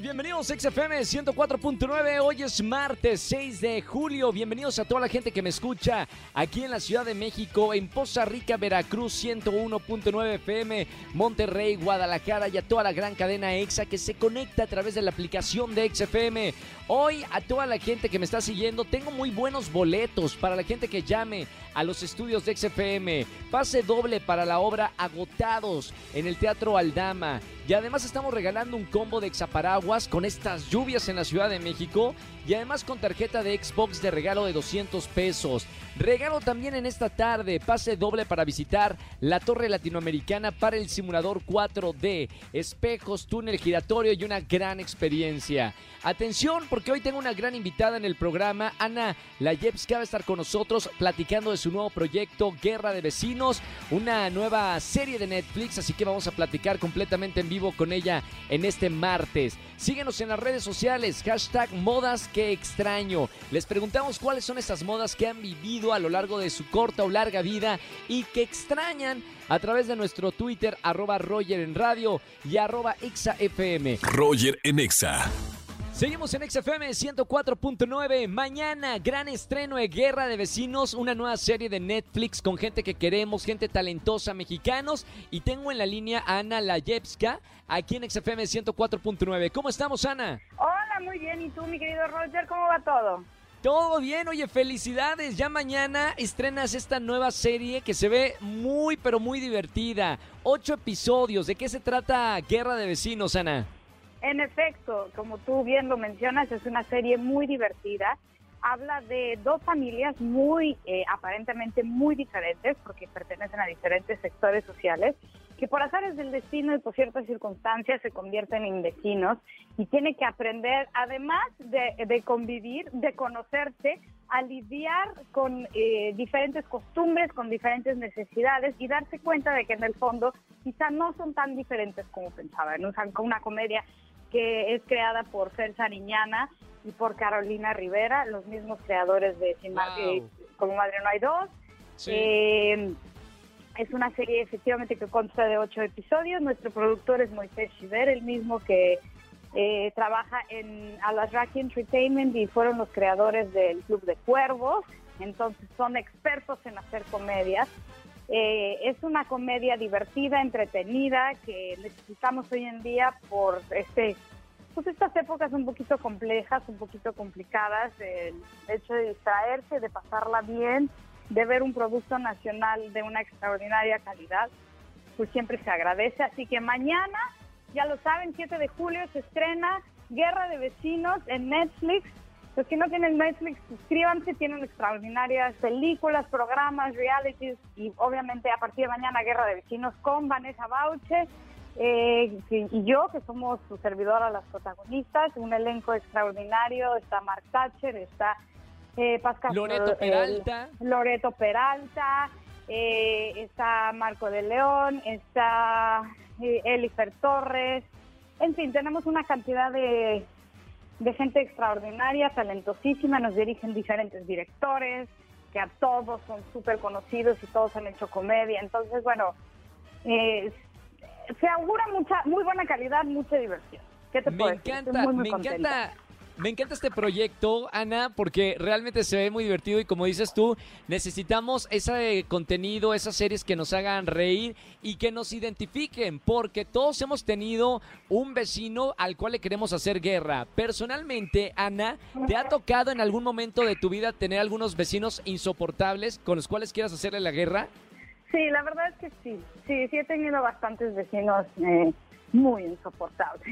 Bienvenidos a XFM 104.9. Hoy es martes 6 de julio. Bienvenidos a toda la gente que me escucha aquí en la Ciudad de México, en Poza Rica, Veracruz 101.9 FM, Monterrey, Guadalajara y a toda la gran cadena EXA que se conecta a través de la aplicación de XFM. Hoy a toda la gente que me está siguiendo, tengo muy buenos boletos para la gente que llame a los estudios de XFM. Pase doble para la obra Agotados en el Teatro Aldama. Y además estamos regalando un combo de exaparaguas con estas lluvias en la Ciudad de México y además con tarjeta de Xbox de regalo de 200 pesos. Regalo también en esta tarde, pase doble para visitar la Torre Latinoamericana para el simulador 4D, espejos, túnel giratorio y una gran experiencia. Atención porque hoy tengo una gran invitada en el programa, Ana Layevska va a estar con nosotros platicando de su nuevo proyecto Guerra de Vecinos, una nueva serie de Netflix, así que vamos a platicar completamente en vivo con ella en este martes. Síguenos en las redes sociales, hashtag modas que extraño. Les preguntamos cuáles son esas modas que han vivido a lo largo de su corta o larga vida y que extrañan a través de nuestro Twitter, arroba Roger en radio y arroba XAFM. Roger en Exa. Seguimos en XFM 104.9. Mañana, gran estreno de Guerra de Vecinos, una nueva serie de Netflix con gente que queremos, gente talentosa, mexicanos. Y tengo en la línea a Ana Layevska, aquí en XFM 104.9. ¿Cómo estamos, Ana? Hola, muy bien. ¿Y tú, mi querido Roger, cómo va todo? Todo bien, oye, felicidades. Ya mañana estrenas esta nueva serie que se ve muy, pero muy divertida. Ocho episodios. ¿De qué se trata Guerra de Vecinos, Ana? En efecto, como tú bien lo mencionas, es una serie muy divertida. Habla de dos familias muy, eh, aparentemente muy diferentes, porque pertenecen a diferentes sectores sociales, que por azares del destino y por ciertas circunstancias se convierten en vecinos y tiene que aprender, además de, convivir, de conocerse, a lidiar con eh, diferentes costumbres, con diferentes necesidades y darse cuenta de que en el fondo quizá no son tan diferentes como pensaban. ¿no? O una comedia que es creada por Fer Sariñana y por Carolina Rivera, los mismos creadores de Sin Como Madre No Hay Dos. Eh, es una serie efectivamente que consta de ocho episodios. Nuestro productor es Moisés Chiver, el mismo que eh, trabaja en Alasraki Entertainment y fueron los creadores del Club de Cuervos. Entonces son expertos en hacer comedias. Eh, es una comedia divertida, entretenida, que necesitamos hoy en día por este, pues estas épocas un poquito complejas, un poquito complicadas, el hecho de distraerse, de pasarla bien, de ver un producto nacional de una extraordinaria calidad, pues siempre se agradece. Así que mañana, ya lo saben, 7 de julio se estrena Guerra de Vecinos en Netflix. Los que no tienen Netflix, suscríbanse, tienen extraordinarias películas, programas, realities y obviamente a partir de mañana Guerra de Vecinos con Vanessa Bauche eh, y yo, que somos su servidora, las protagonistas, un elenco extraordinario, está Mark Thatcher, está eh, Pascal Loreto Peralta, Loreto Peralta, eh, está Marco de León, está eh, Elifer Torres, en fin, tenemos una cantidad de de gente extraordinaria, talentosísima, nos dirigen diferentes directores, que a todos son súper conocidos y todos han hecho comedia. Entonces, bueno, eh, se augura mucha, muy buena calidad, mucha diversión. ¿Qué te me encanta, me encanta me encanta este proyecto, Ana, porque realmente se ve muy divertido y como dices tú, necesitamos ese contenido, esas series que nos hagan reír y que nos identifiquen, porque todos hemos tenido un vecino al cual le queremos hacer guerra. Personalmente, Ana, ¿te ha tocado en algún momento de tu vida tener algunos vecinos insoportables con los cuales quieras hacerle la guerra? Sí, la verdad es que sí. Sí, sí he tenido bastantes vecinos. Eh muy insoportable.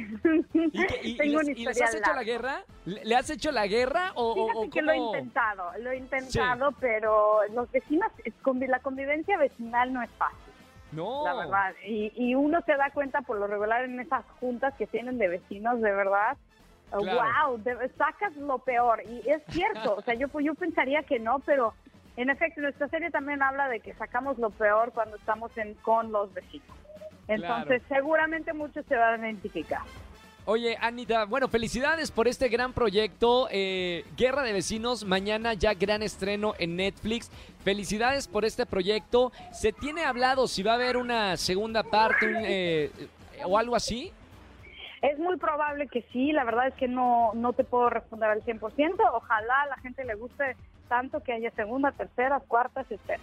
¿Y, les, has hecho la guerra? ¿Le has hecho la guerra o, que lo he intentado, lo he intentado, pero los vecinos, la convivencia vecinal no es fácil. No. La verdad. Y, uno se da cuenta por lo regular en esas juntas que tienen de vecinos, de verdad. Wow, sacas lo peor. Y es cierto, o sea, yo, yo pensaría que no, pero en efecto, nuestra serie también habla de que sacamos lo peor cuando estamos en, con los vecinos. Entonces, seguramente muchos se van a identificar. Oye, Anita, bueno, felicidades por este gran proyecto. eh, Guerra de Vecinos, mañana ya gran estreno en Netflix. Felicidades por este proyecto. ¿Se tiene hablado si va a haber una segunda parte un, eh, o algo así? Es muy probable que sí, la verdad es que no, no te puedo responder al 100%. Ojalá a la gente le guste tanto que haya segunda, tercera, cuarta, etcétera.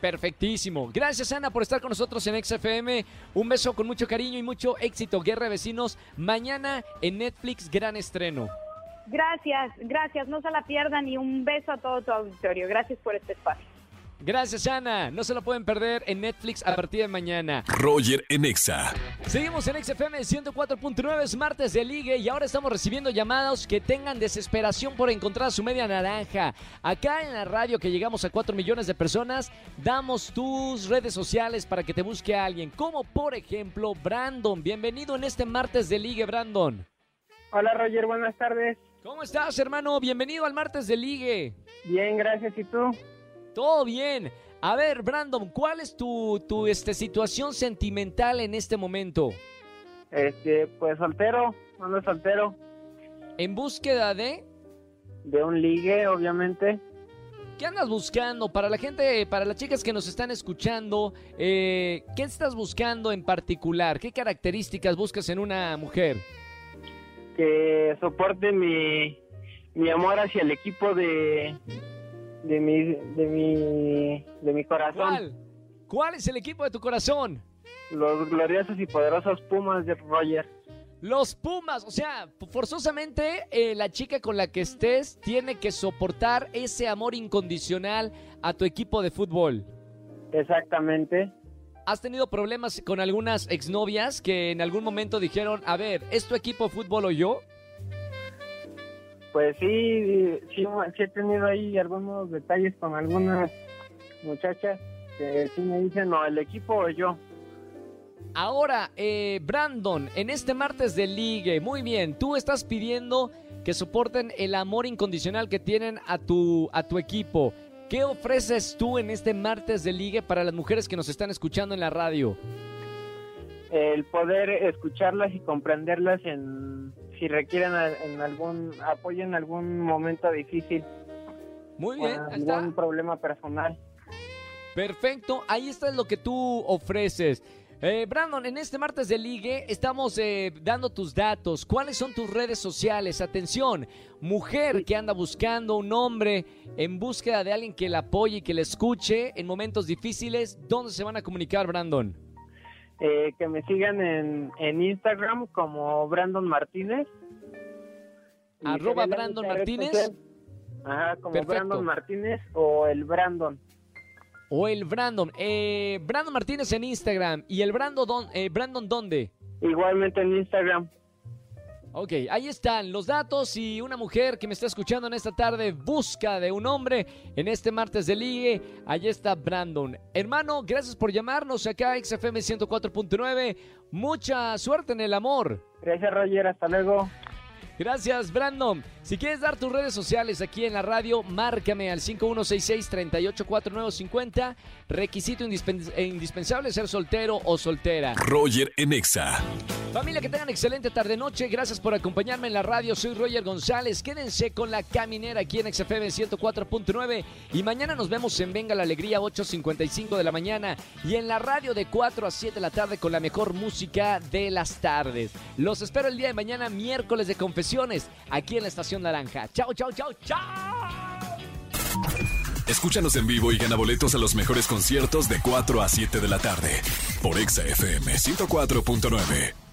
Perfectísimo. Gracias, Ana, por estar con nosotros en XFM. Un beso con mucho cariño y mucho éxito. Guerra de Vecinos, mañana en Netflix, gran estreno. Gracias, gracias, no se la pierdan y un beso a todo tu auditorio. Gracias por este espacio. Gracias, Ana. No se lo pueden perder en Netflix a partir de mañana. Roger en Exa. Seguimos en XFM 104.9, es martes de ligue y ahora estamos recibiendo llamados que tengan desesperación por encontrar su media naranja. Acá en la radio que llegamos a 4 millones de personas, damos tus redes sociales para que te busque a alguien, como por ejemplo Brandon. Bienvenido en este martes de ligue, Brandon. Hola Roger, buenas tardes. ¿Cómo estás, hermano? Bienvenido al martes de ligue. Bien, gracias. ¿Y tú? Todo bien. A ver, Brandon, ¿cuál es tu, tu este, situación sentimental en este momento? Este, pues soltero, ando soltero. En búsqueda de... De un ligue, obviamente. ¿Qué andas buscando? Para la gente, para las chicas que nos están escuchando, eh, ¿qué estás buscando en particular? ¿Qué características buscas en una mujer? Que soporte mi, mi amor hacia el equipo de, de mi, de mi, de mi corazón. ¿Cuál? ¿Cuál es el equipo de tu corazón? Los gloriosos y poderosos Pumas de Roger. Los Pumas, o sea, forzosamente eh, la chica con la que estés tiene que soportar ese amor incondicional a tu equipo de fútbol. Exactamente. ¿Has tenido problemas con algunas exnovias que en algún momento dijeron, a ver, ¿es tu equipo de fútbol o yo? Pues sí, sí, sí he tenido ahí algunos detalles con algunas muchachas que sí me dicen, no, el equipo o yo. Ahora, eh, Brandon, en este martes de ligue, muy bien, tú estás pidiendo que soporten el amor incondicional que tienen a tu, a tu equipo. ¿Qué ofreces tú en este martes de ligue para las mujeres que nos están escuchando en la radio? El poder escucharlas y comprenderlas en si requieren en algún apoyo en algún momento difícil, Muy bien, está. algún problema personal. Perfecto, ahí está lo que tú ofreces. Eh, Brandon, en este martes de ligue estamos eh, dando tus datos. ¿Cuáles son tus redes sociales? Atención, mujer que anda buscando un hombre en búsqueda de alguien que la apoye y que la escuche en momentos difíciles, ¿dónde se van a comunicar, Brandon? Eh, que me sigan en, en Instagram como Brandon Martínez. Arroba Brandon Martínez. social. Ajá, como Perfecto. Brandon Martínez o el Brandon. O el Brandon. Eh, Brandon Martínez en Instagram. ¿Y el Brandon, don- eh, Brandon dónde? Igualmente en Instagram. Ok, ahí están los datos y una mujer que me está escuchando en esta tarde busca de un hombre en este martes de ligue. Allí está Brandon. Hermano, gracias por llamarnos acá a XFM 104.9. Mucha suerte en el amor. Gracias Roger, hasta luego. Gracias, Brandon. Si quieres dar tus redes sociales aquí en la radio, márcame al 5166-384950. Requisito indispens- indispensable ser soltero o soltera. Roger en Exa. Familia, que tengan excelente tarde-noche. Gracias por acompañarme en la radio. Soy Roger González. Quédense con la caminera aquí en XFM 104.9. Y mañana nos vemos en Venga la Alegría, 8.55 de la mañana. Y en la radio de 4 a 7 de la tarde con la mejor música de las tardes. Los espero el día de mañana, miércoles de confesiones, aquí en la Estación Naranja. Chao, chao, chao, chao. Escúchanos en vivo y gana boletos a los mejores conciertos de 4 a 7 de la tarde por Exa FM 104.9.